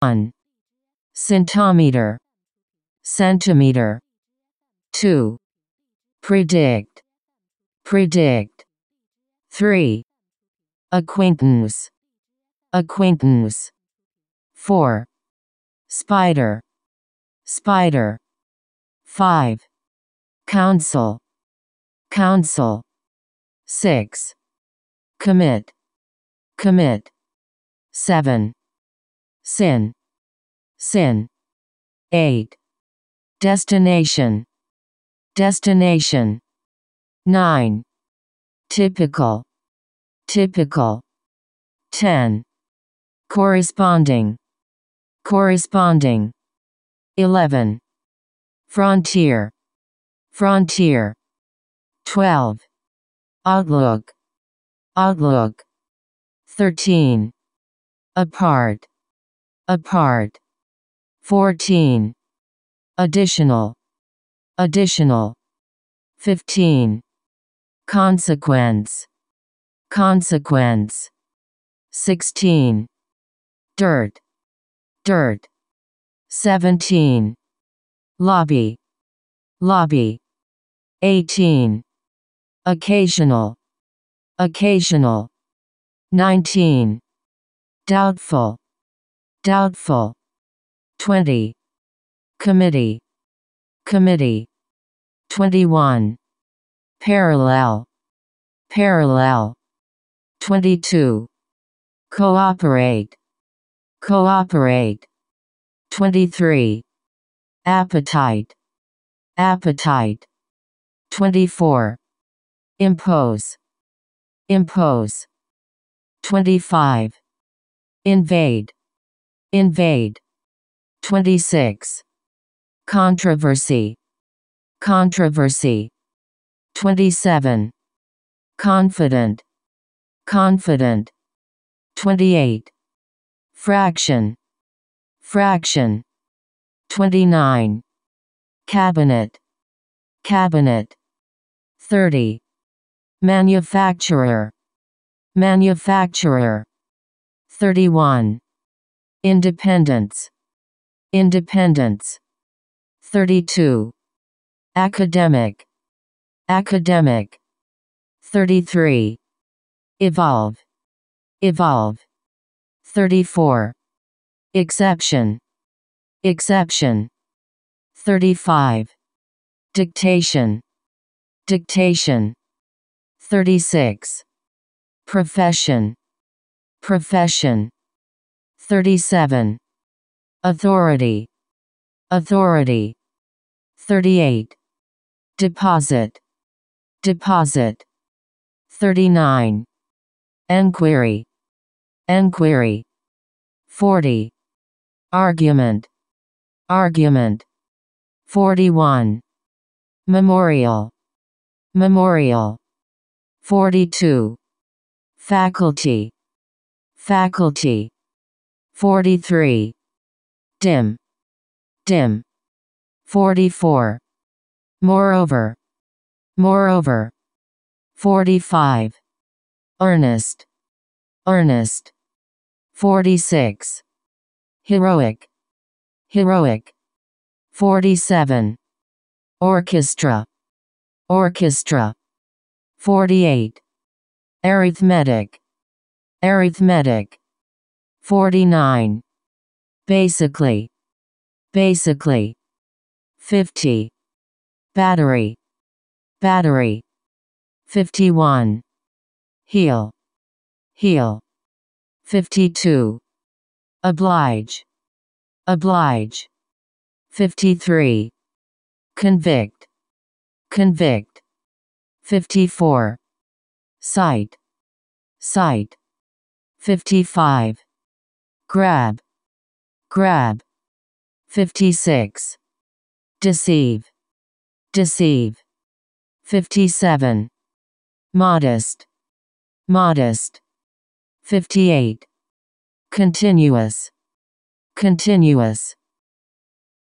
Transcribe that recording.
1. Centometer. Centimeter. 2. Predict. Predict. 3. Acquaintance. Acquaintance. 4. Spider. Spider. 5. Council. Council. 6. Commit. Commit. 7. Sin. Sin. 8. Destination. Destination. 9. Typical. Typical. 10. Corresponding. Corresponding. 11. Frontier. Frontier. 12. Outlook. Outlook. 13. Apart. Apart. 14. Additional. Additional. 15. Consequence. Consequence. 16. Dirt. Dirt. 17. Lobby. Lobby. 18. Occasional. Occasional. 19. Doubtful. Doubtful. 20. Committee. Committee. 21. Parallel. Parallel. 22. Cooperate. Cooperate. 23. Appetite. Appetite. 24. Impose. Impose. 25. Invade. Invade. 26. Controversy. Controversy. 27. Confident. Confident. 28. Fraction. Fraction. 29. Cabinet. Cabinet. 30. Manufacturer. Manufacturer. 31. Independence. Independence. 32. Academic. Academic. 33. Evolve. Evolve. 34. Exception. Exception. 35. Dictation. Dictation. 36. Profession. Profession. 37. Authority. Authority. 38. Deposit. Deposit. 39. Enquiry. Enquiry. 40. Argument. Argument. 41. Memorial. Memorial. 42. Faculty. Faculty. 43. Dim. Dim. 44. Moreover. Moreover. 45. Earnest. Earnest. 46. Heroic. Heroic. 47. Orchestra. Orchestra. 48. Arithmetic. Arithmetic. 49. Basically. Basically. 50. Battery. Battery. 51. Heel. Heel. 52. Oblige. Oblige. 53. Convict. Convict. 54. Cite. Cite. 55. Grab. Grab. 56. Deceive. Deceive. 57. Modest. Modest. 58. Continuous. Continuous.